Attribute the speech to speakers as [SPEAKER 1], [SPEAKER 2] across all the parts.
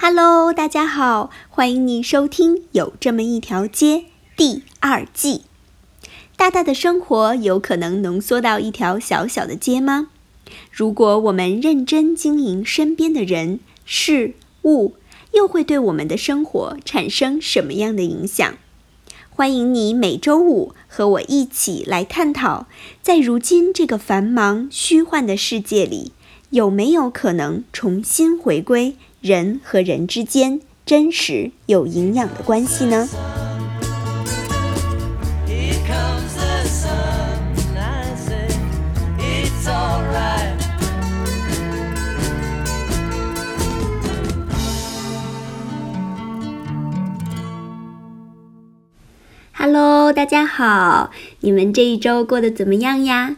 [SPEAKER 1] Hello，大家好，欢迎你收听《有这么一条街》第二季。大大的生活有可能浓缩到一条小小的街吗？如果我们认真经营身边的人事物，又会对我们的生活产生什么样的影响？欢迎你每周五和我一起来探讨，在如今这个繁忙虚幻的世界里，有没有可能重新回归？人和人之间真实有营养的关系呢？Hello，大家好，你们这一周过得怎么样呀？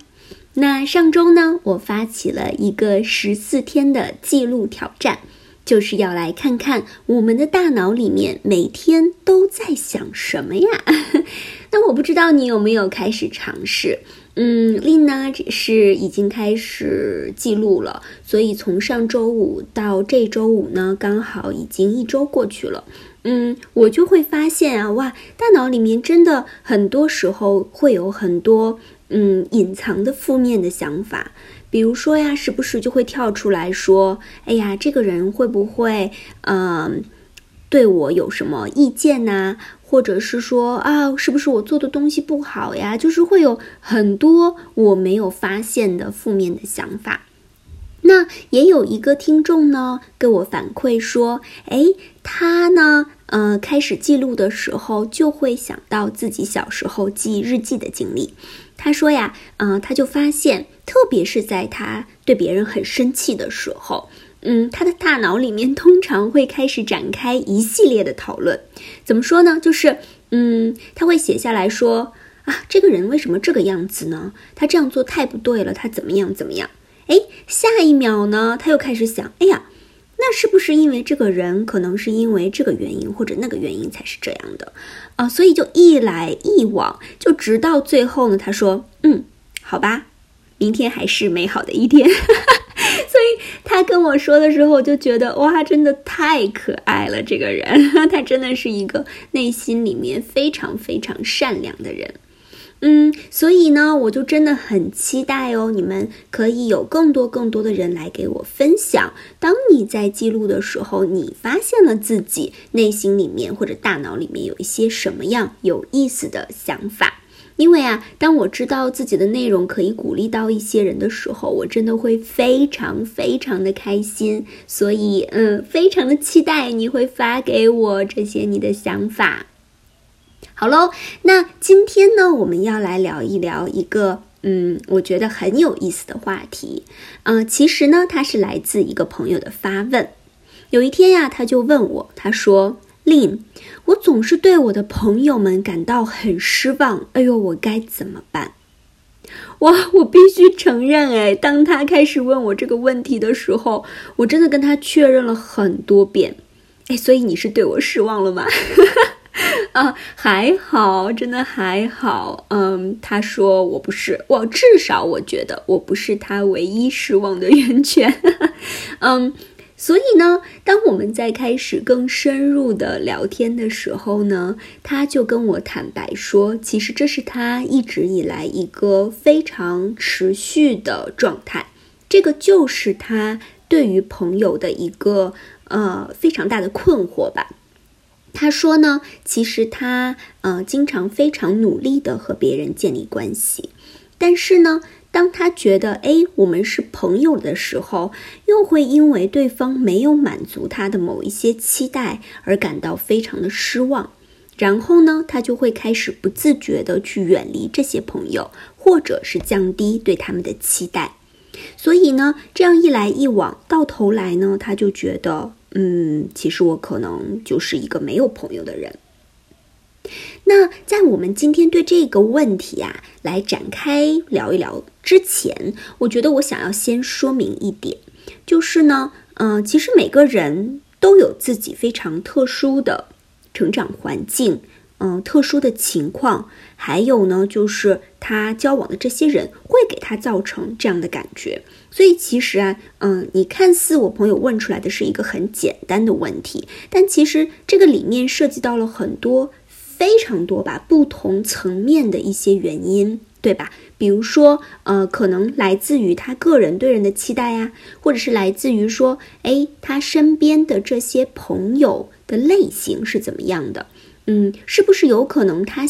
[SPEAKER 1] 那上周呢，我发起了一个十四天的记录挑战。就是要来看看我们的大脑里面每天都在想什么呀？那我不知道你有没有开始尝试？嗯，丽呢是已经开始记录了，所以从上周五到这周五呢，刚好已经一周过去了。嗯，我就会发现啊，哇，大脑里面真的很多时候会有很多嗯隐藏的负面的想法。比如说呀，时不时就会跳出来说：“哎呀，这个人会不会，嗯，对我有什么意见呐？或者是说啊，是不是我做的东西不好呀？就是会有很多我没有发现的负面的想法。那也有一个听众呢，跟我反馈说：，哎，他呢，呃，开始记录的时候，就会想到自己小时候记日记的经历。他说呀，嗯，他就发现。特别是在他对别人很生气的时候，嗯，他的大脑里面通常会开始展开一系列的讨论。怎么说呢？就是，嗯，他会写下来说啊，这个人为什么这个样子呢？他这样做太不对了，他怎么样怎么样？哎，下一秒呢，他又开始想，哎呀，那是不是因为这个人可能是因为这个原因或者那个原因才是这样的啊？所以就一来一往，就直到最后呢，他说，嗯，好吧。明天还是美好的一天，所以他跟我说的时候，我就觉得哇，真的太可爱了。这个人，他真的是一个内心里面非常非常善良的人。嗯，所以呢，我就真的很期待哦，你们可以有更多更多的人来给我分享。当你在记录的时候，你发现了自己内心里面或者大脑里面有一些什么样有意思的想法。因为啊，当我知道自己的内容可以鼓励到一些人的时候，我真的会非常非常的开心。所以，嗯，非常的期待你会发给我这些你的想法。好喽，那今天呢，我们要来聊一聊一个，嗯，我觉得很有意思的话题。嗯，其实呢，它是来自一个朋友的发问。有一天呀，他就问我，他说。：“Lin，，我总是对我的朋友们感到很失望。哎呦，我该怎么办？哇，我必须承认，哎，当他开始问我这个问题的时候，我真的跟他确认了很多遍。哎，所以你是对我失望了吗？啊，还好，真的还好。嗯，他说我不是，我至少我觉得我不是他唯一失望的源泉。嗯。所以呢，当我们在开始更深入的聊天的时候呢，他就跟我坦白说，其实这是他一直以来一个非常持续的状态，这个就是他对于朋友的一个呃非常大的困惑吧。他说呢，其实他呃经常非常努力的和别人建立关系，但是呢。当他觉得哎，我们是朋友的时候，又会因为对方没有满足他的某一些期待而感到非常的失望，然后呢，他就会开始不自觉的去远离这些朋友，或者是降低对他们的期待。所以呢，这样一来一往，到头来呢，他就觉得，嗯，其实我可能就是一个没有朋友的人。那在我们今天对这个问题啊来展开聊一聊之前，我觉得我想要先说明一点，就是呢，嗯，其实每个人都有自己非常特殊的成长环境、嗯特殊的情况，还有呢就是他交往的这些人会给他造成这样的感觉。所以其实啊，嗯，你看似我朋友问出来的是一个很简单的问题，但其实这个里面涉及到了很多非常多吧不同层面的一些原因，对吧？比如说，呃，可能来自于他个人对人的期待呀，或者是来自于说，哎，他身边的这些朋友的类型是怎么样的？嗯，是不是有可能他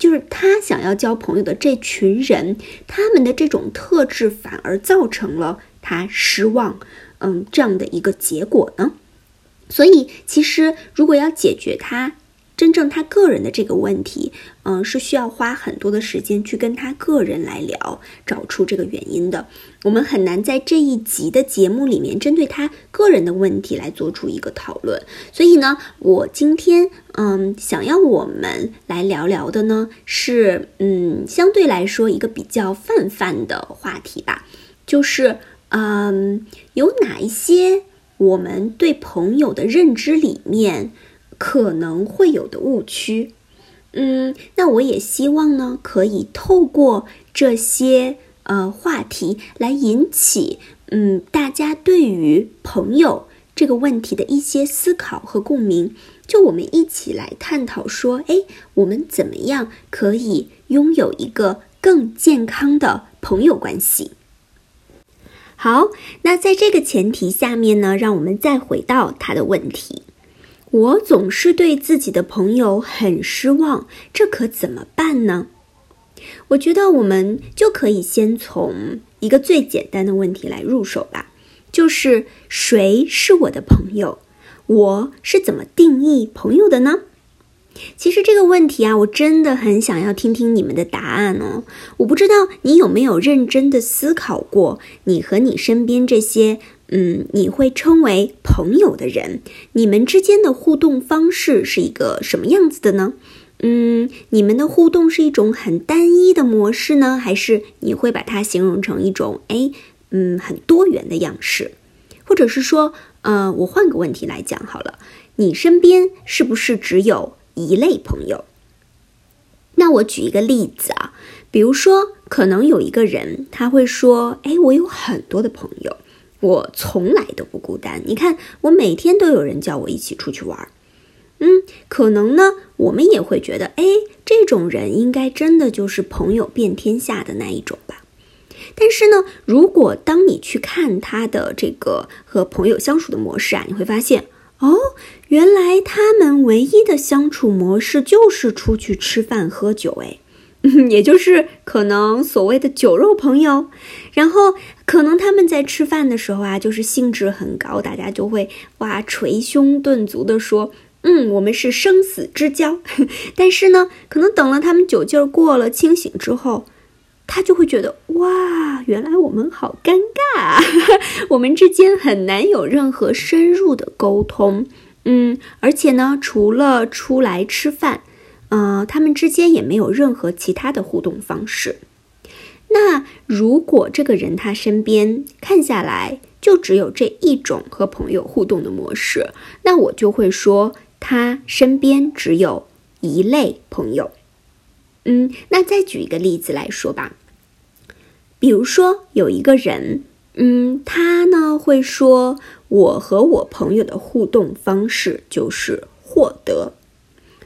[SPEAKER 1] 就是他想要交朋友的这群人，他们的这种特质反而造成了他失望，嗯，这样的一个结果呢？所以，其实如果要解决他。真正他个人的这个问题，嗯，是需要花很多的时间去跟他个人来聊，找出这个原因的。我们很难在这一集的节目里面针对他个人的问题来做出一个讨论。所以呢，我今天嗯，想要我们来聊聊的呢，是嗯，相对来说一个比较泛泛的话题吧，就是嗯，有哪一些我们对朋友的认知里面。可能会有的误区，嗯，那我也希望呢，可以透过这些呃话题来引起嗯大家对于朋友这个问题的一些思考和共鸣，就我们一起来探讨说，哎，我们怎么样可以拥有一个更健康的朋友关系？好，那在这个前提下面呢，让我们再回到他的问题。我总是对自己的朋友很失望，这可怎么办呢？我觉得我们就可以先从一个最简单的问题来入手吧，就是谁是我的朋友？我是怎么定义朋友的呢？其实这个问题啊，我真的很想要听听你们的答案哦。我不知道你有没有认真的思考过，你和你身边这些。嗯，你会称为朋友的人，你们之间的互动方式是一个什么样子的呢？嗯，你们的互动是一种很单一的模式呢，还是你会把它形容成一种哎，嗯，很多元的样式？或者是说，呃，我换个问题来讲好了，你身边是不是只有一类朋友？那我举一个例子啊，比如说，可能有一个人他会说，哎，我有很多的朋友。我从来都不孤单，你看，我每天都有人叫我一起出去玩。嗯，可能呢，我们也会觉得，哎，这种人应该真的就是朋友遍天下的那一种吧。但是呢，如果当你去看他的这个和朋友相处的模式啊，你会发现，哦，原来他们唯一的相处模式就是出去吃饭喝酒，哎。也就是可能所谓的酒肉朋友，然后可能他们在吃饭的时候啊，就是兴致很高，大家就会哇捶胸顿足的说，嗯，我们是生死之交。但是呢，可能等了他们酒劲儿过了，清醒之后，他就会觉得哇，原来我们好尴尬，啊 我们之间很难有任何深入的沟通。嗯，而且呢，除了出来吃饭。呃，他们之间也没有任何其他的互动方式。那如果这个人他身边看下来就只有这一种和朋友互动的模式，那我就会说他身边只有一类朋友。嗯，那再举一个例子来说吧，比如说有一个人，嗯，他呢会说，我和我朋友的互动方式就是获得。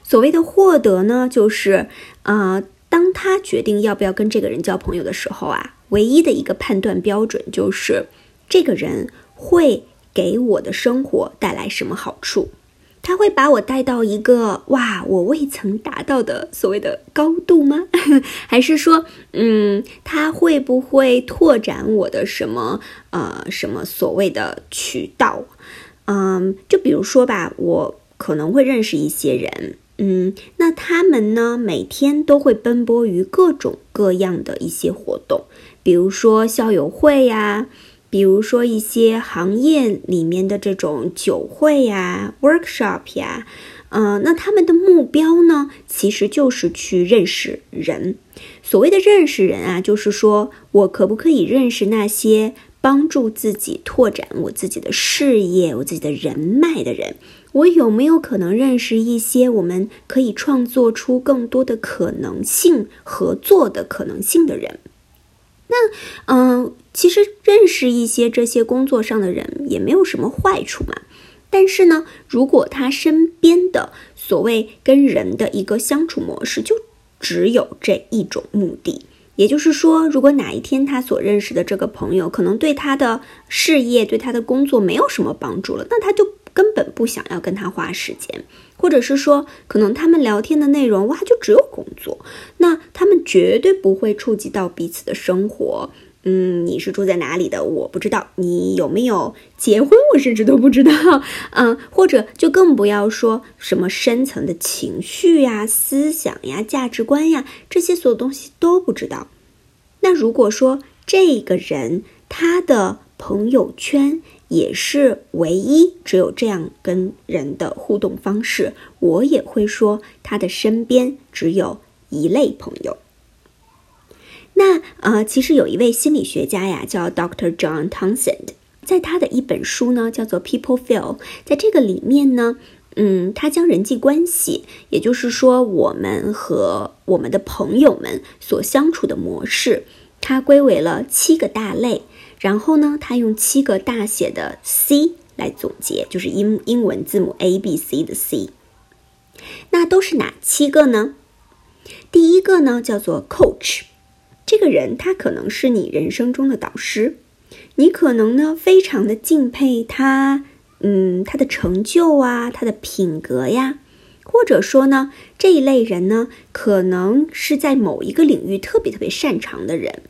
[SPEAKER 1] 所谓的获得呢，就是，呃，当他决定要不要跟这个人交朋友的时候啊，唯一的一个判断标准就是，这个人会给我的生活带来什么好处？他会把我带到一个哇，我未曾达到的所谓的高度吗？还是说，嗯，他会不会拓展我的什么呃什么所谓的渠道？嗯，就比如说吧，我可能会认识一些人。嗯，那他们呢？每天都会奔波于各种各样的一些活动，比如说校友会呀，比如说一些行业里面的这种酒会呀、workshop 呀。嗯，那他们的目标呢，其实就是去认识人。所谓的认识人啊，就是说我可不可以认识那些帮助自己拓展我自己的事业、我自己的人脉的人？我有没有可能认识一些我们可以创作出更多的可能性、合作的可能性的人？那，嗯，其实认识一些这些工作上的人也没有什么坏处嘛。但是呢，如果他身边的所谓跟人的一个相处模式就只有这一种目的，也就是说，如果哪一天他所认识的这个朋友可能对他的事业、对他的工作没有什么帮助了，那他就根本不想要跟他花时间，或者是说，可能他们聊天的内容哇就只有工作，那他们绝对不会触及到彼此的生活。嗯，你是住在哪里的？我不知道你有没有结婚，我甚至都不知道。嗯，或者就更不要说什么深层的情绪呀、思想呀、价值观呀，这些所有东西都不知道。那如果说这个人他的朋友圈也是唯一只有这样跟人的互动方式，我也会说他的身边只有一类朋友。那呃，其实有一位心理学家呀，叫 Dr. John Townsend，在他的一本书呢，叫做《People Feel》，在这个里面呢，嗯，他将人际关系，也就是说我们和我们的朋友们所相处的模式，他归为了七个大类，然后呢，他用七个大写的 C 来总结，就是英英文字母 A B C 的 C。那都是哪七个呢？第一个呢，叫做 Coach。这个人他可能是你人生中的导师，你可能呢非常的敬佩他，嗯，他的成就啊，他的品格呀，或者说呢这一类人呢可能是在某一个领域特别特别擅长的人，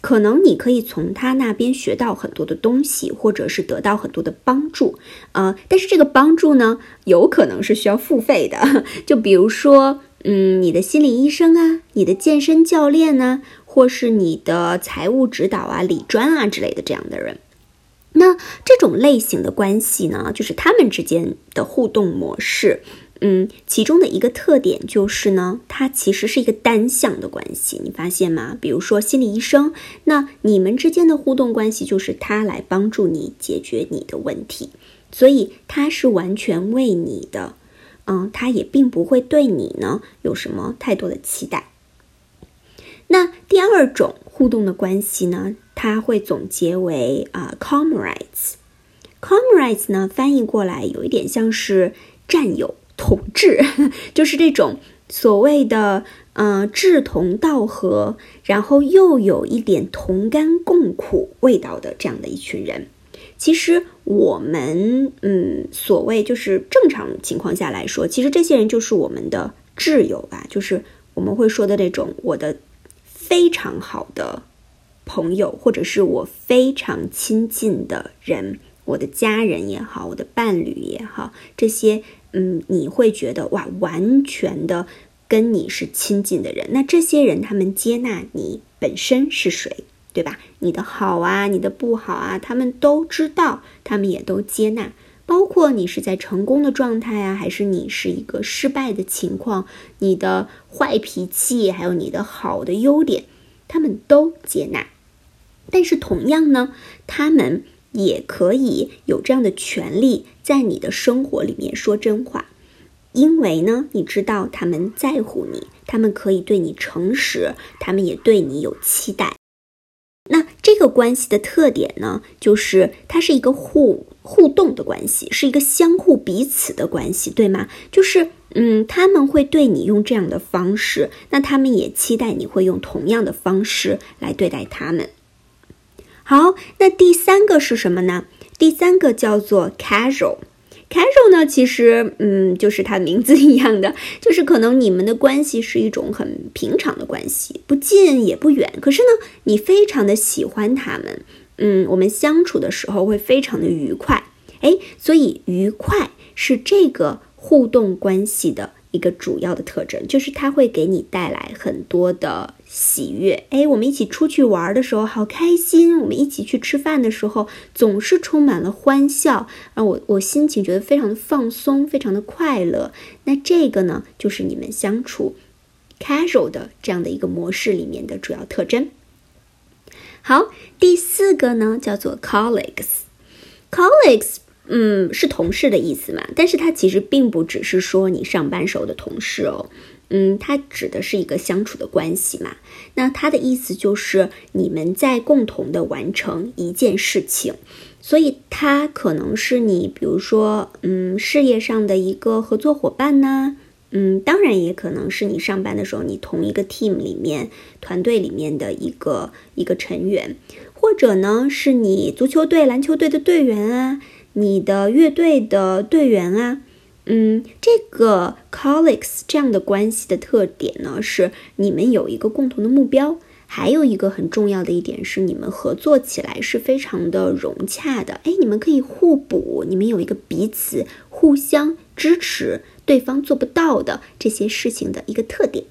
[SPEAKER 1] 可能你可以从他那边学到很多的东西，或者是得到很多的帮助，呃，但是这个帮助呢有可能是需要付费的，就比如说，嗯，你的心理医生啊，你的健身教练呢。或是你的财务指导啊、理专啊之类的这样的人，那这种类型的关系呢，就是他们之间的互动模式。嗯，其中的一个特点就是呢，它其实是一个单向的关系。你发现吗？比如说心理医生，那你们之间的互动关系就是他来帮助你解决你的问题，所以他是完全为你的。嗯，他也并不会对你呢有什么太多的期待。那第二种互动的关系呢，它会总结为啊，comrades。comrades 呢，翻译过来有一点像是战友、同志，就是这种所谓的嗯志同道合，然后又有一点同甘共苦味道的这样的一群人。其实我们嗯，所谓就是正常情况下来说，其实这些人就是我们的挚友吧，就是我们会说的那种我的。非常好的朋友，或者是我非常亲近的人，我的家人也好，我的伴侣也好，这些，嗯，你会觉得哇，完全的跟你是亲近的人。那这些人，他们接纳你本身是谁，对吧？你的好啊，你的不好啊，他们都知道，他们也都接纳。包括你是在成功的状态啊，还是你是一个失败的情况，你的坏脾气，还有你的好的优点，他们都接纳。但是同样呢，他们也可以有这样的权利，在你的生活里面说真话，因为呢，你知道他们在乎你，他们可以对你诚实，他们也对你有期待。那这个关系的特点呢，就是它是一个互互动的关系，是一个相互彼此的关系，对吗？就是，嗯，他们会对你用这样的方式，那他们也期待你会用同样的方式来对待他们。好，那第三个是什么呢？第三个叫做 casual。casual 呢，其实，嗯，就是它名字一样的，就是可能你们的关系是一种很平常的关系，不近也不远。可是呢，你非常的喜欢他们，嗯，我们相处的时候会非常的愉快，哎，所以愉快是这个互动关系的。一个主要的特征就是它会给你带来很多的喜悦。哎，我们一起出去玩的时候好开心，我们一起去吃饭的时候总是充满了欢笑，让我我心情觉得非常的放松，非常的快乐。那这个呢，就是你们相处 casual 的这样的一个模式里面的主要特征。好，第四个呢叫做 colleagues，colleagues，嗯，是同事的意思嘛？但是它其实并不只是说你上班时候的同事哦，嗯，它指的是一个相处的关系嘛。那它的意思就是你们在共同的完成一件事情，所以它可能是你，比如说，嗯，事业上的一个合作伙伴呢。嗯，当然也可能是你上班的时候，你同一个 team 里面团队里面的一个一个成员，或者呢是你足球队、篮球队的队员啊，你的乐队的队员啊。嗯，这个 colleagues 这样的关系的特点呢，是你们有一个共同的目标，还有一个很重要的一点是你们合作起来是非常的融洽的。哎，你们可以互补，你们有一个彼此互相支持。对方做不到的这些事情的一个特点。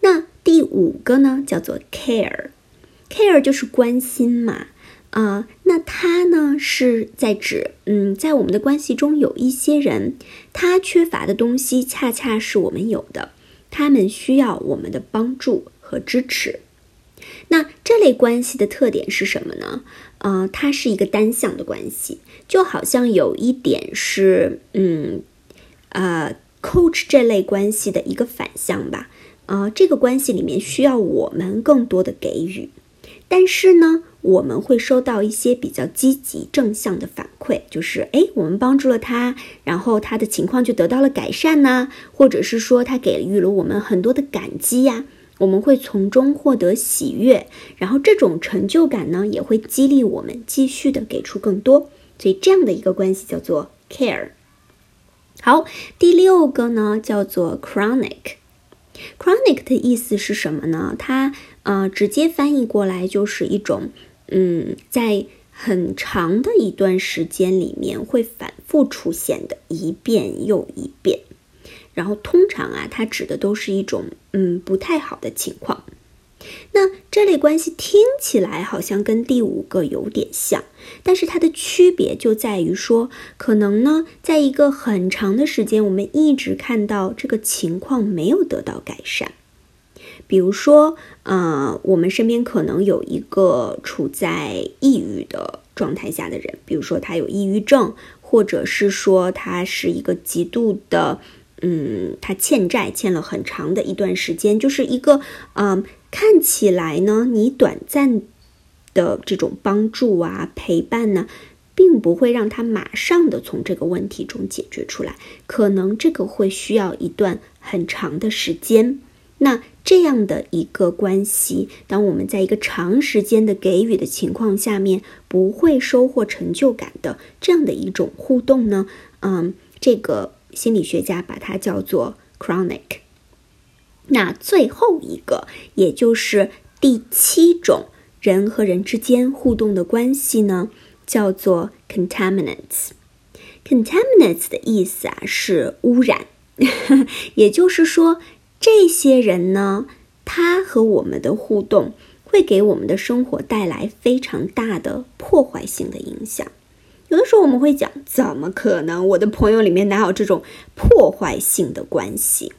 [SPEAKER 1] 那第五个呢，叫做 care，care 就是关心嘛，啊，那它呢是在指，嗯，在我们的关系中有一些人，他缺乏的东西恰恰是我们有的，他们需要我们的帮助和支持。那这类关系的特点是什么呢？呃，它是一个单向的关系，就好像有一点是，嗯。呃，coach 这类关系的一个反向吧。呃，这个关系里面需要我们更多的给予，但是呢，我们会收到一些比较积极正向的反馈，就是诶，我们帮助了他，然后他的情况就得到了改善呢，或者是说他给予了我们很多的感激呀，我们会从中获得喜悦，然后这种成就感呢，也会激励我们继续的给出更多，所以这样的一个关系叫做 care。好，第六个呢叫做 chronic。Chronic 的意思是什么呢？它呃直接翻译过来就是一种嗯，在很长的一段时间里面会反复出现的，一遍又一遍。然后通常啊，它指的都是一种嗯不太好的情况。那这类关系听起来好像跟第五个有点像，但是它的区别就在于说，可能呢，在一个很长的时间，我们一直看到这个情况没有得到改善。比如说，呃，我们身边可能有一个处在抑郁的状态下的人，比如说他有抑郁症，或者是说他是一个极度的，嗯，他欠债欠了很长的一段时间，就是一个，嗯。看起来呢，你短暂的这种帮助啊、陪伴呢，并不会让他马上的从这个问题中解决出来，可能这个会需要一段很长的时间。那这样的一个关系，当我们在一个长时间的给予的情况下面，不会收获成就感的这样的一种互动呢？嗯，这个心理学家把它叫做 chronic。那最后一个，也就是第七种人和人之间互动的关系呢，叫做 contaminants。contaminants 的意思啊是污染，也就是说，这些人呢，他和我们的互动会给我们的生活带来非常大的破坏性的影响。有的时候我们会讲，怎么可能？我的朋友里面哪有这种破坏性的关系？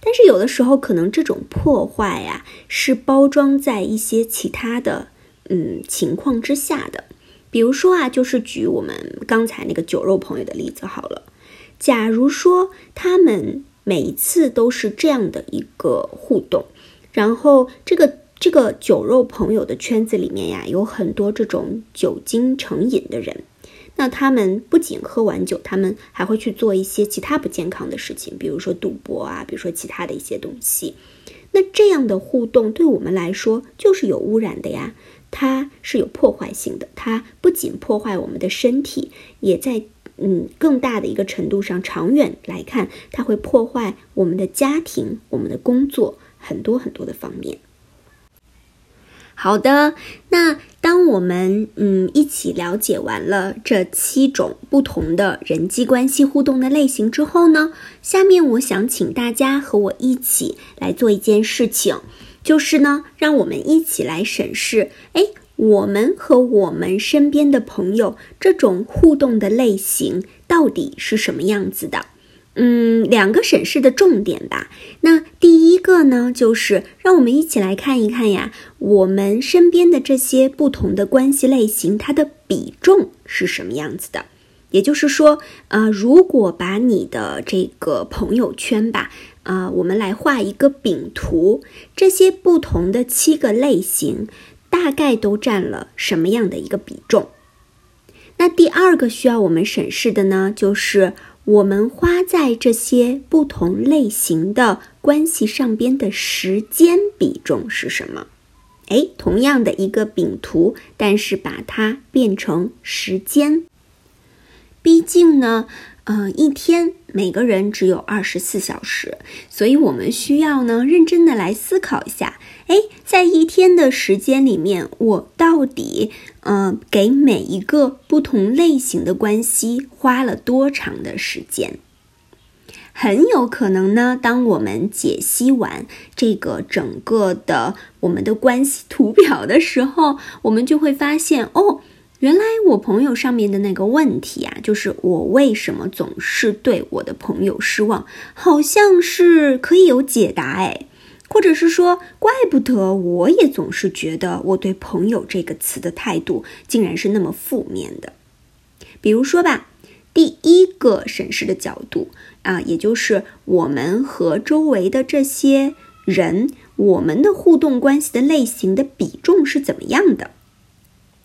[SPEAKER 1] 但是有的时候，可能这种破坏呀，是包装在一些其他的嗯情况之下的。比如说啊，就是举我们刚才那个酒肉朋友的例子好了。假如说他们每一次都是这样的一个互动，然后这个这个酒肉朋友的圈子里面呀，有很多这种酒精成瘾的人。那他们不仅喝完酒，他们还会去做一些其他不健康的事情，比如说赌博啊，比如说其他的一些东西。那这样的互动对我们来说就是有污染的呀，它是有破坏性的。它不仅破坏我们的身体，也在嗯更大的一个程度上，长远来看，它会破坏我们的家庭、我们的工作很多很多的方面。好的，那我们嗯一起了解完了这七种不同的人际关系互动的类型之后呢，下面我想请大家和我一起来做一件事情，就是呢，让我们一起来审视，哎，我们和我们身边的朋友这种互动的类型到底是什么样子的？嗯，两个审视的重点吧。那第一个呢，就是让我们一起来看一看呀，我们身边的这些不同的关系类型，它的比重是什么样子的。也就是说，呃，如果把你的这个朋友圈吧，啊，我们来画一个饼图，这些不同的七个类型，大概都占了什么样的一个比重？那第二个需要我们审视的呢，就是我们花在这些不同类型的关系上边的时间比重是什么？哎，同样的一个饼图，但是把它变成时间，毕竟呢。嗯，一天每个人只有二十四小时，所以我们需要呢认真的来思考一下。哎，在一天的时间里面，我到底嗯给每一个不同类型的关系花了多长的时间？很有可能呢，当我们解析完这个整个的我们的关系图表的时候，我们就会发现哦。原来我朋友上面的那个问题啊，就是我为什么总是对我的朋友失望，好像是可以有解答哎，或者是说，怪不得我也总是觉得我对朋友这个词的态度竟然是那么负面的。比如说吧，第一个审视的角度啊，也就是我们和周围的这些人，我们的互动关系的类型的比重是怎么样的？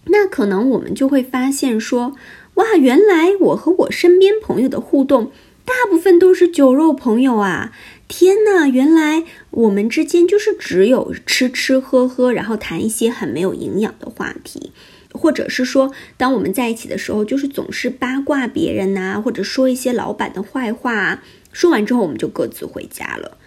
[SPEAKER 1] 那可能我们就会发现说，哇，原来我和我身边朋友的互动，大部分都是酒肉朋友啊！天呐，原来我们之间就是只有吃吃喝喝，然后谈一些很没有营养的话题，或者是说，当我们在一起的时候，就是总是八卦别人呐，或者说一些老板的坏话，说完之后我们就各自回家了。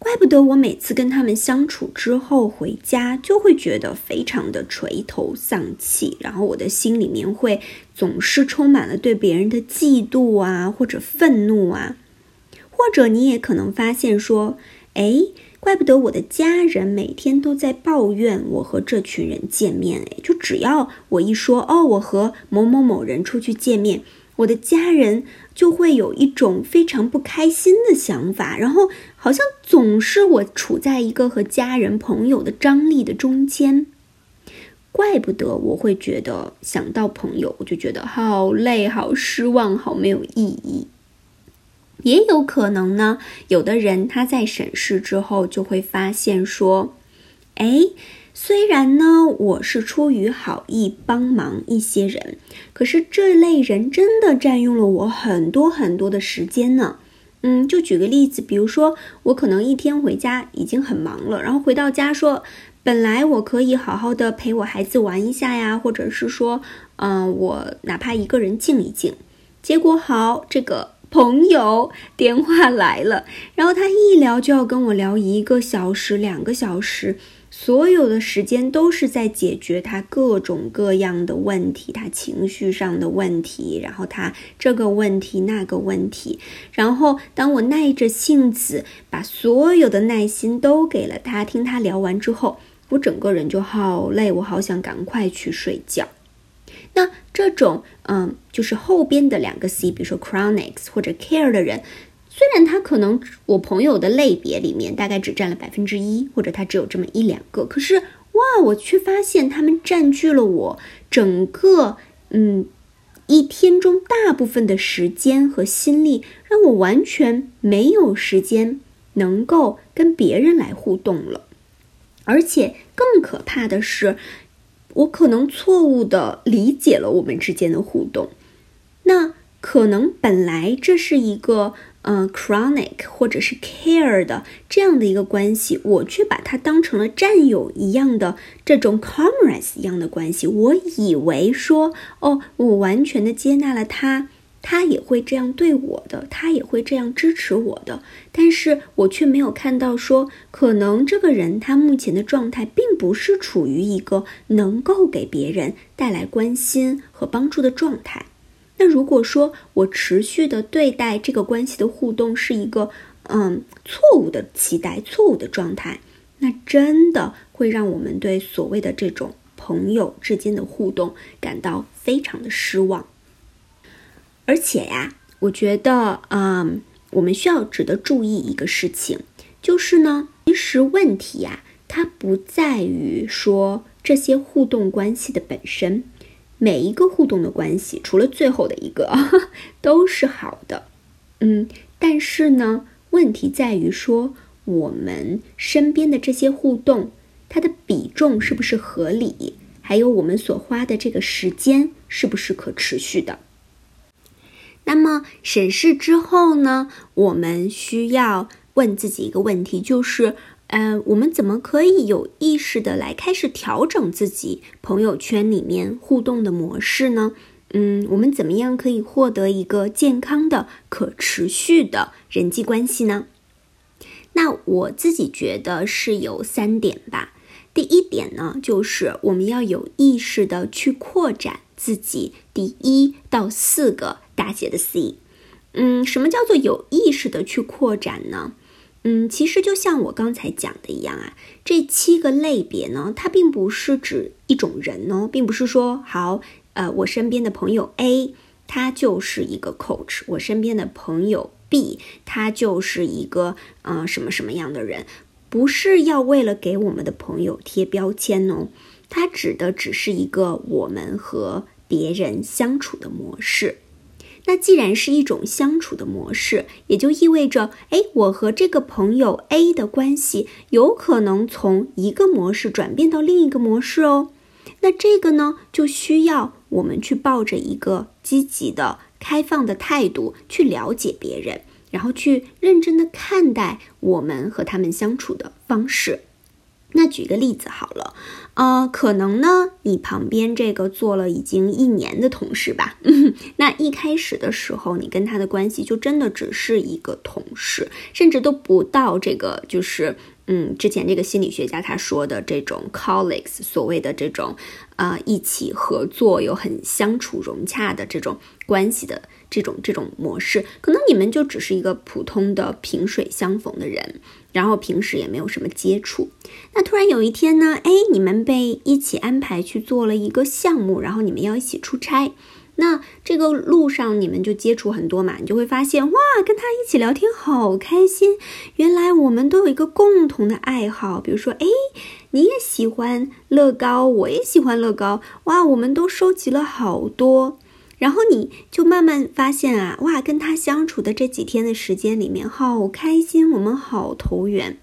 [SPEAKER 1] 怪不得我每次跟他们相处之后回家，就会觉得非常的垂头丧气，然后我的心里面会总是充满了对别人的嫉妒啊，或者愤怒啊，或者你也可能发现说，哎，怪不得我的家人每天都在抱怨我和这群人见面，哎，就只要我一说哦，我和某某某人出去见面。我的家人就会有一种非常不开心的想法，然后好像总是我处在一个和家人朋友的张力的中间，怪不得我会觉得想到朋友，我就觉得好累、好失望、好没有意义。也有可能呢，有的人他在审视之后就会发现说，哎。虽然呢，我是出于好意帮忙一些人，可是这类人真的占用了我很多很多的时间呢。嗯，就举个例子，比如说我可能一天回家已经很忙了，然后回到家说，本来我可以好好的陪我孩子玩一下呀，或者是说，嗯，我哪怕一个人静一静，结果好，这个朋友电话来了，然后他一聊就要跟我聊一个小时、两个小时。所有的时间都是在解决他各种各样的问题，他情绪上的问题，然后他这个问题那个问题，然后当我耐着性子把所有的耐心都给了他，听他聊完之后，我整个人就好累，我好想赶快去睡觉。那这种嗯，就是后边的两个 C，比如说 chronics 或者 care 的人。虽然他可能我朋友的类别里面大概只占了百分之一，或者他只有这么一两个，可是哇，我却发现他们占据了我整个嗯一天中大部分的时间和心力，让我完全没有时间能够跟别人来互动了。而且更可怕的是，我可能错误的理解了我们之间的互动。那可能本来这是一个。嗯，chronic 或者是 care 的这样的一个关系，我却把它当成了战友一样的这种 comrades 一样的关系。我以为说，哦，我完全的接纳了他，他也会这样对我的，他也会这样支持我的。但是我却没有看到说，可能这个人他目前的状态并不是处于一个能够给别人带来关心和帮助的状态。那如果说我持续的对待这个关系的互动是一个嗯错误的期待、错误的状态，那真的会让我们对所谓的这种朋友之间的互动感到非常的失望。而且呀，我觉得嗯，我们需要值得注意一个事情，就是呢，其实问题呀，它不在于说这些互动关系的本身，每一个互动的关系，除了最后的一个，都是好的。嗯，但是呢，问题在于说我们身边的这些互动，它的比重是不是合理？还有我们所花的这个时间是不是可持续的？那么审视之后呢，我们需要问自己一个问题，就是，呃，我们怎么可以有意识的来开始调整自己朋友圈里面互动的模式呢？嗯，我们怎么样可以获得一个健康的、可持续的人际关系呢？那我自己觉得是有三点吧。第一点呢，就是我们要有意识的去扩展自己第一到四个大写的 C。嗯，什么叫做有意识的去扩展呢？嗯，其实就像我刚才讲的一样啊，这七个类别呢，它并不是指一种人哦，并不是说好，呃，我身边的朋友 A 他就是一个 coach，我身边的朋友 B 他就是一个呃什么什么样的人。不是要为了给我们的朋友贴标签哦，它指的只是一个我们和别人相处的模式。那既然是一种相处的模式，也就意味着，哎，我和这个朋友 A 的关系有可能从一个模式转变到另一个模式哦。那这个呢，就需要我们去抱着一个积极的、开放的态度去了解别人。然后去认真的看待我们和他们相处的方式。那举个例子好了，呃，可能呢，你旁边这个做了已经一年的同事吧，那一开始的时候，你跟他的关系就真的只是一个同事，甚至都不到这个，就是嗯，之前这个心理学家他说的这种 colleagues，所谓的这种啊，一起合作有很相处融洽的这种关系的。这种这种模式，可能你们就只是一个普通的萍水相逢的人，然后平时也没有什么接触。那突然有一天呢，哎，你们被一起安排去做了一个项目，然后你们要一起出差。那这个路上你们就接触很多嘛，你就会发现哇，跟他一起聊天好开心。原来我们都有一个共同的爱好，比如说，哎，你也喜欢乐高，我也喜欢乐高，哇，我们都收集了好多。然后你就慢慢发现啊，哇，跟他相处的这几天的时间里面，好开心，我们好投缘。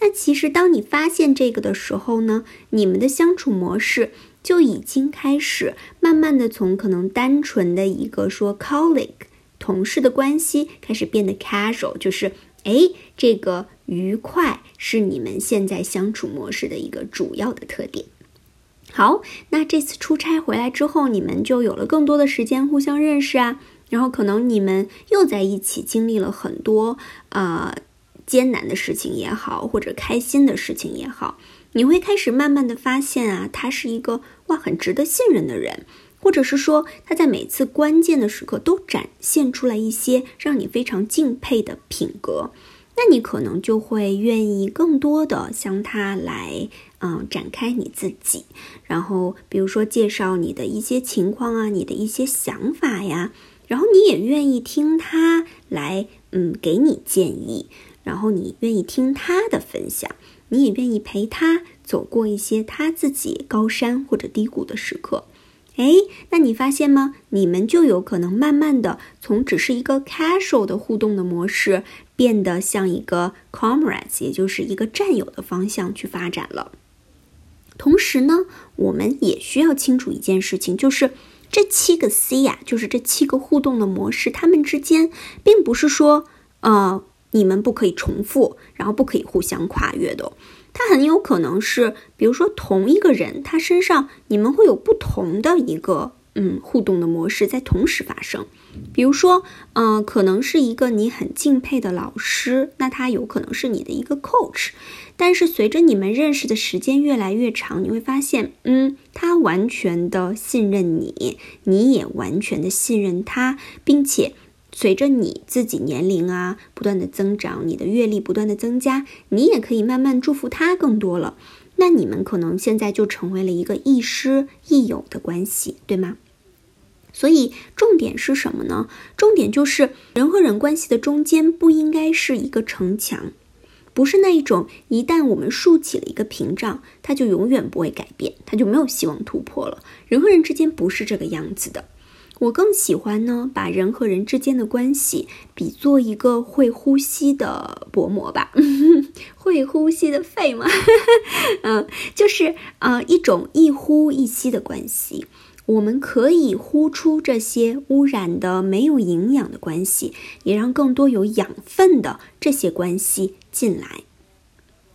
[SPEAKER 1] 那其实当你发现这个的时候呢，你们的相处模式就已经开始慢慢的从可能单纯的一个说 colleague 同事的关系，开始变得 casual，就是哎，这个愉快是你们现在相处模式的一个主要的特点。好，那这次出差回来之后，你们就有了更多的时间互相认识啊。然后可能你们又在一起经历了很多呃艰难的事情也好，或者开心的事情也好，你会开始慢慢的发现啊，他是一个哇很值得信任的人，或者是说他在每次关键的时刻都展现出来一些让你非常敬佩的品格。那你可能就会愿意更多的向他来，嗯，展开你自己，然后比如说介绍你的一些情况啊，你的一些想法呀，然后你也愿意听他来，嗯，给你建议，然后你愿意听他的分享，你也愿意陪他走过一些他自己高山或者低谷的时刻。哎，那你发现吗？你们就有可能慢慢的从只是一个 casual 的互动的模式，变得像一个 comrades，也就是一个战友的方向去发展了。同时呢，我们也需要清楚一件事情，就是这七个 C 呀，就是这七个互动的模式，它们之间并不是说，呃，你们不可以重复，然后不可以互相跨越的。它很有可能是，比如说同一个人，他身上你们会有不同的一个嗯互动的模式在同时发生。比如说，嗯，可能是一个你很敬佩的老师，那他有可能是你的一个 coach。但是随着你们认识的时间越来越长，你会发现，嗯，他完全的信任你，你也完全的信任他，并且。随着你自己年龄啊不断的增长，你的阅历不断的增加，你也可以慢慢祝福他更多了。那你们可能现在就成为了一个亦师亦友的关系，对吗？所以重点是什么呢？重点就是人和人关系的中间不应该是一个城墙，不是那一种一旦我们竖起了一个屏障，它就永远不会改变，它就没有希望突破了。人和人之间不是这个样子的。我更喜欢呢，把人和人之间的关系比作一个会呼吸的薄膜吧，会呼吸的肺嘛，嗯，就是呃一种一呼一吸的关系。我们可以呼出这些污染的、没有营养的关系，也让更多有养分的这些关系进来。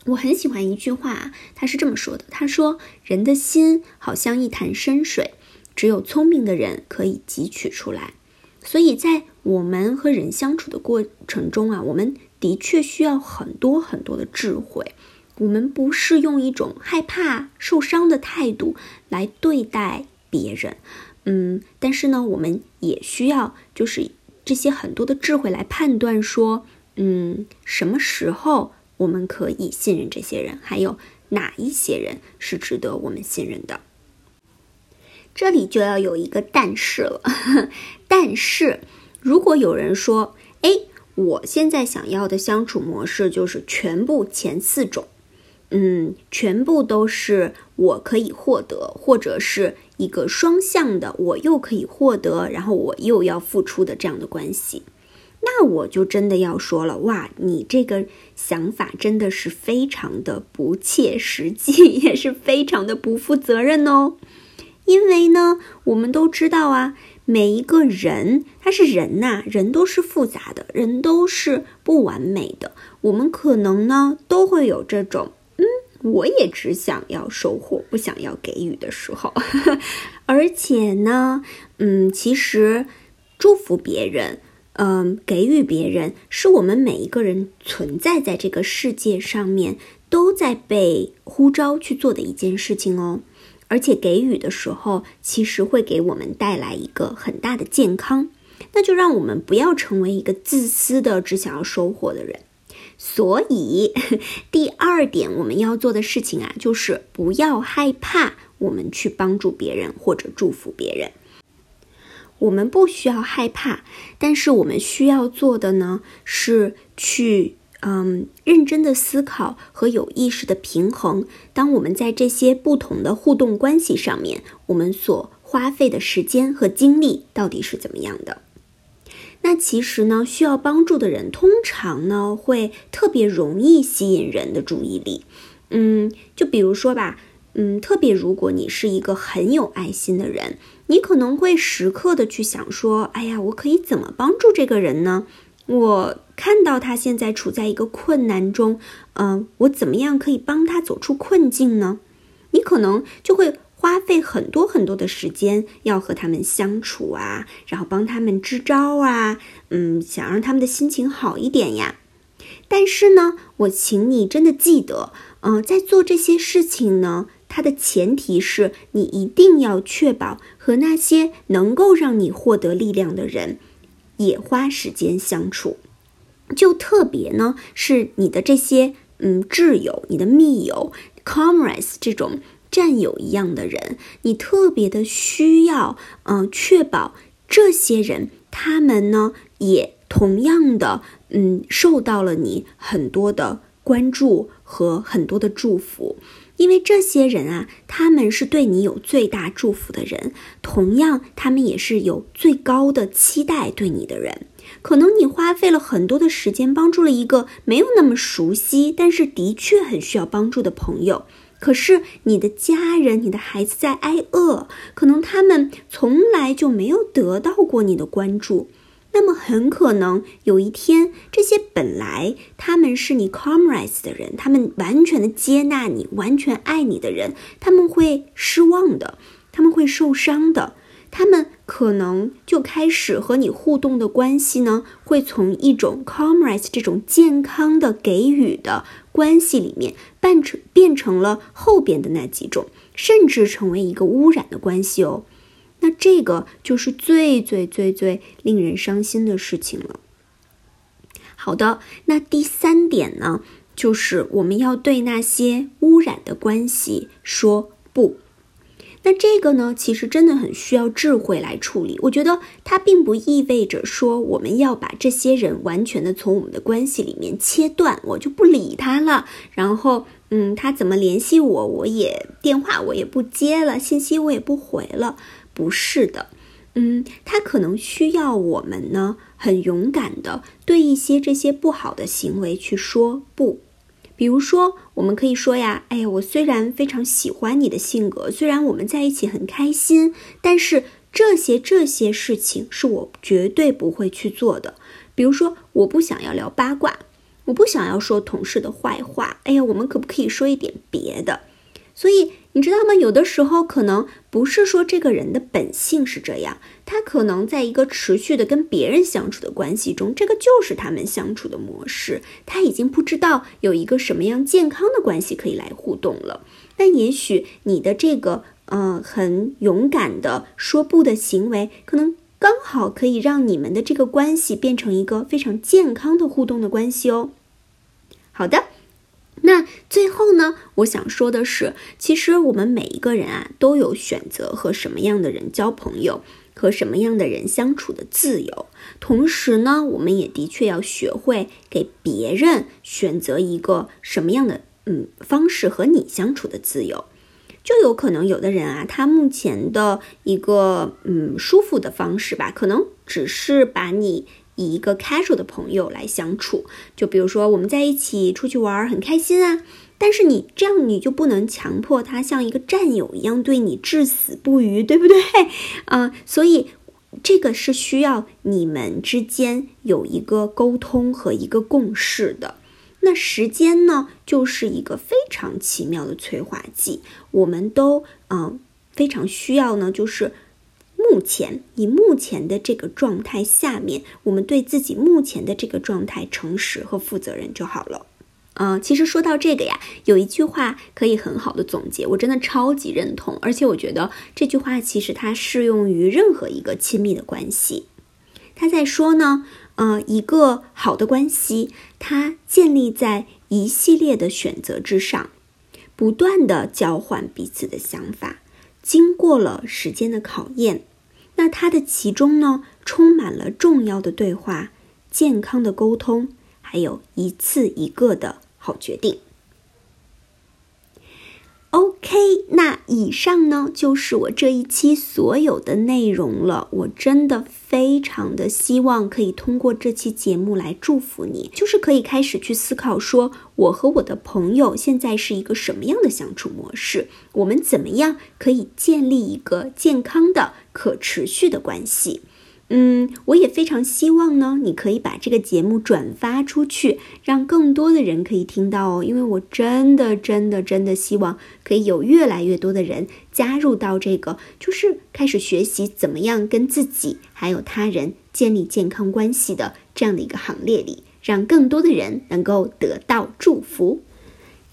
[SPEAKER 1] 我很喜欢一句话，他是这么说的：“他说，人的心好像一潭深水，只有聪明的人可以汲取出来。所以在我们和人相处的过程中啊，我们的确需要很多很多的智慧。我们不是用一种害怕受伤的态度来对待。”别人，嗯，但是呢，我们也需要就是这些很多的智慧来判断说，嗯，什么时候我们可以信任这些人，还有哪一些人是值得我们信任的。这里就要有一个但是了，但是如果有人说，哎，我现在想要的相处模式就是全部前四种。嗯，全部都是我可以获得，或者是一个双向的，我又可以获得，然后我又要付出的这样的关系，那我就真的要说了，哇，你这个想法真的是非常的不切实际，也是非常的不负责任哦。因为呢，我们都知道啊，每一个人他是人呐，人都是复杂的，人都是不完美的，我们可能呢都会有这种。我也只想要收获，不想要给予的时候，而且呢，嗯，其实祝福别人，嗯，给予别人，是我们每一个人存在在这个世界上面都在被呼召去做的一件事情哦。而且给予的时候，其实会给我们带来一个很大的健康，那就让我们不要成为一个自私的只想要收获的人。所以，第二点我们要做的事情啊，就是不要害怕我们去帮助别人或者祝福别人。我们不需要害怕，但是我们需要做的呢，是去嗯认真的思考和有意识的平衡。当我们在这些不同的互动关系上面，我们所花费的时间和精力到底是怎么样的？那其实呢，需要帮助的人通常呢会特别容易吸引人的注意力。嗯，就比如说吧，嗯，特别如果你是一个很有爱心的人，你可能会时刻的去想说，哎呀，我可以怎么帮助这个人呢？我看到他现在处在一个困难中，嗯，我怎么样可以帮他走出困境呢？你可能就会。花费很多很多的时间要和他们相处啊，然后帮他们支招啊，嗯，想让他们的心情好一点呀。但是呢，我请你真的记得，嗯，在做这些事情呢，它的前提是你一定要确保和那些能够让你获得力量的人也花时间相处。就特别呢，是你的这些嗯挚友、你的密友、comrades 这种。战友一样的人，你特别的需要，嗯，确保这些人他们呢也同样的，嗯，受到了你很多的关注和很多的祝福，因为这些人啊，他们是对你有最大祝福的人，同样他们也是有最高的期待对你的人。可能你花费了很多的时间帮助了一个没有那么熟悉，但是的确很需要帮助的朋友。可是你的家人、你的孩子在挨饿，可能他们从来就没有得到过你的关注。那么很可能有一天，这些本来他们是你 comrades 的人，他们完全的接纳你、完全爱你的人，他们会失望的，他们会受伤的。他们可能就开始和你互动的关系呢，会从一种 comrades 这种健康的给予的关系里面，变成变成了后边的那几种，甚至成为一个污染的关系哦。那这个就是最最最最令人伤心的事情了。好的，那第三点呢，就是我们要对那些污染的关系说不。那这个呢，其实真的很需要智慧来处理。我觉得它并不意味着说我们要把这些人完全的从我们的关系里面切断，我就不理他了。然后，嗯，他怎么联系我，我也电话我也不接了，信息我也不回了。不是的，嗯，他可能需要我们呢，很勇敢的对一些这些不好的行为去说不。比如说，我们可以说呀，哎呀，我虽然非常喜欢你的性格，虽然我们在一起很开心，但是这些这些事情是我绝对不会去做的。比如说，我不想要聊八卦，我不想要说同事的坏话。哎呀，我们可不可以说一点别的？所以你知道吗？有的时候可能不是说这个人的本性是这样，他可能在一个持续的跟别人相处的关系中，这个就是他们相处的模式。他已经不知道有一个什么样健康的关系可以来互动了。但也许你的这个呃很勇敢的说不的行为，可能刚好可以让你们的这个关系变成一个非常健康的互动的关系哦。好的。那最后呢，我想说的是，其实我们每一个人啊，都有选择和什么样的人交朋友，和什么样的人相处的自由。同时呢，我们也的确要学会给别人选择一个什么样的嗯方式和你相处的自由。就有可能有的人啊，他目前的一个嗯舒服的方式吧，可能只是把你。以一个 casual 的朋友来相处，就比如说我们在一起出去玩很开心啊，但是你这样你就不能强迫他像一个战友一样对你至死不渝，对不对？啊，所以这个是需要你们之间有一个沟通和一个共识的。那时间呢，就是一个非常奇妙的催化剂，我们都嗯非常需要呢，就是。目前以目前的这个状态下面，我们对自己目前的这个状态诚实和负责任就好了。嗯，其实说到这个呀，有一句话可以很好的总结，我真的超级认同，而且我觉得这句话其实它适用于任何一个亲密的关系。他在说呢，呃，一个好的关系，它建立在一系列的选择之上，不断的交换彼此的想法，经过了时间的考验。那它的其中呢，充满了重要的对话、健康的沟通，还有一次一个的好决定。OK，那以上呢就是我这一期所有的内容了。我真的非常的希望可以通过这期节目来祝福你，就是可以开始去思考，说我和我的朋友现在是一个什么样的相处模式，我们怎么样可以建立一个健康的、可持续的关系。嗯，我也非常希望呢，你可以把这个节目转发出去，让更多的人可以听到哦。因为我真的、真的、真的希望可以有越来越多的人加入到这个，就是开始学习怎么样跟自己还有他人建立健康关系的这样的一个行列里，让更多的人能够得到祝福。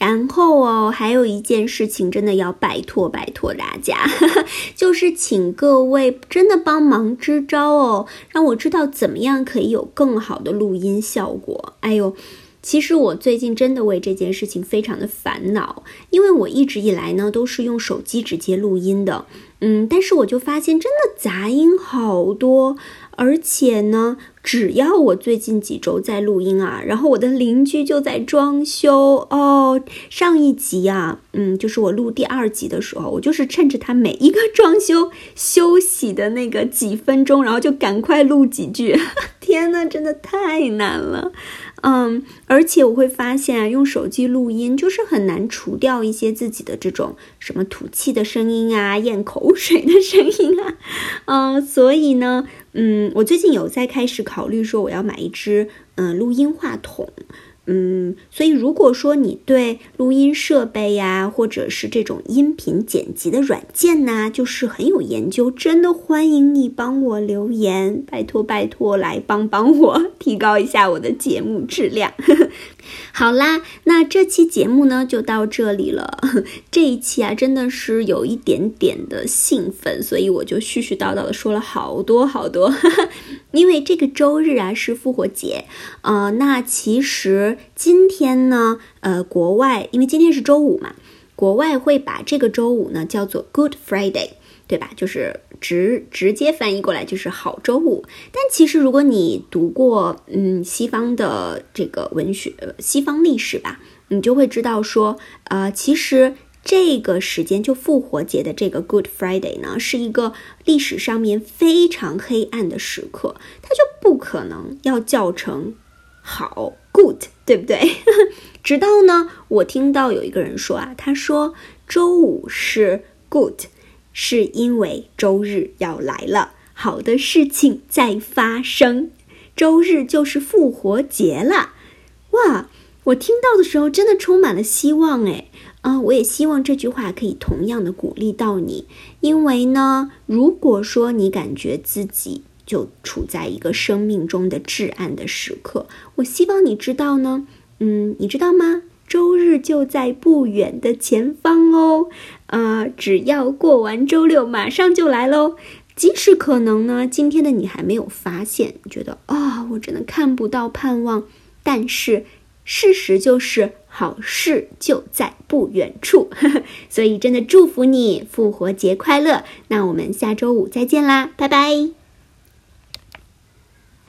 [SPEAKER 1] 然后哦，还有一件事情，真的要拜托拜托大家，就是请各位真的帮忙支招哦，让我知道怎么样可以有更好的录音效果。哎呦，其实我最近真的为这件事情非常的烦恼，因为我一直以来呢都是用手机直接录音的，嗯，但是我就发现真的杂音好多。而且呢，只要我最近几周在录音啊，然后我的邻居就在装修哦。上一集啊，嗯，就是我录第二集的时候，我就是趁着他每一个装修休息的那个几分钟，然后就赶快录几句。天呐，真的太难了。嗯，而且我会发现啊，用手机录音就是很难除掉一些自己的这种什么吐气的声音啊、咽口水的声音啊，嗯，所以呢，嗯，我最近有在开始考虑说我要买一支嗯录音话筒。嗯，所以如果说你对录音设备呀，或者是这种音频剪辑的软件呐，就是很有研究，真的欢迎你帮我留言，拜托拜托来帮帮我，提高一下我的节目质量。好啦，那这期节目呢就到这里了。这一期啊，真的是有一点点的兴奋，所以我就絮絮叨叨的说了好多好多。因为这个周日啊是复活节，呃，那其实今天呢，呃，国外因为今天是周五嘛。国外会把这个周五呢叫做 Good Friday，对吧？就是直直接翻译过来就是好周五。但其实如果你读过嗯西方的这个文学、西方历史吧，你就会知道说，呃，其实。这个时间就复活节的这个 Good Friday 呢，是一个历史上面非常黑暗的时刻，它就不可能要叫成好 Good，对不对？直到呢，我听到有一个人说啊，他说周五是 Good，是因为周日要来了，好的事情在发生，周日就是复活节了。哇，我听到的时候真的充满了希望诶。啊，我也希望这句话可以同样的鼓励到你，因为呢，如果说你感觉自己就处在一个生命中的至暗的时刻，我希望你知道呢，嗯，你知道吗？周日就在不远的前方哦，啊，只要过完周六，马上就来喽。即使可能呢，今天的你还没有发现，觉得啊，我真的看不到盼望，但是事实就是。好事就在不远处，所以真的祝福你复活节快乐！那我们下周五再见啦，拜拜。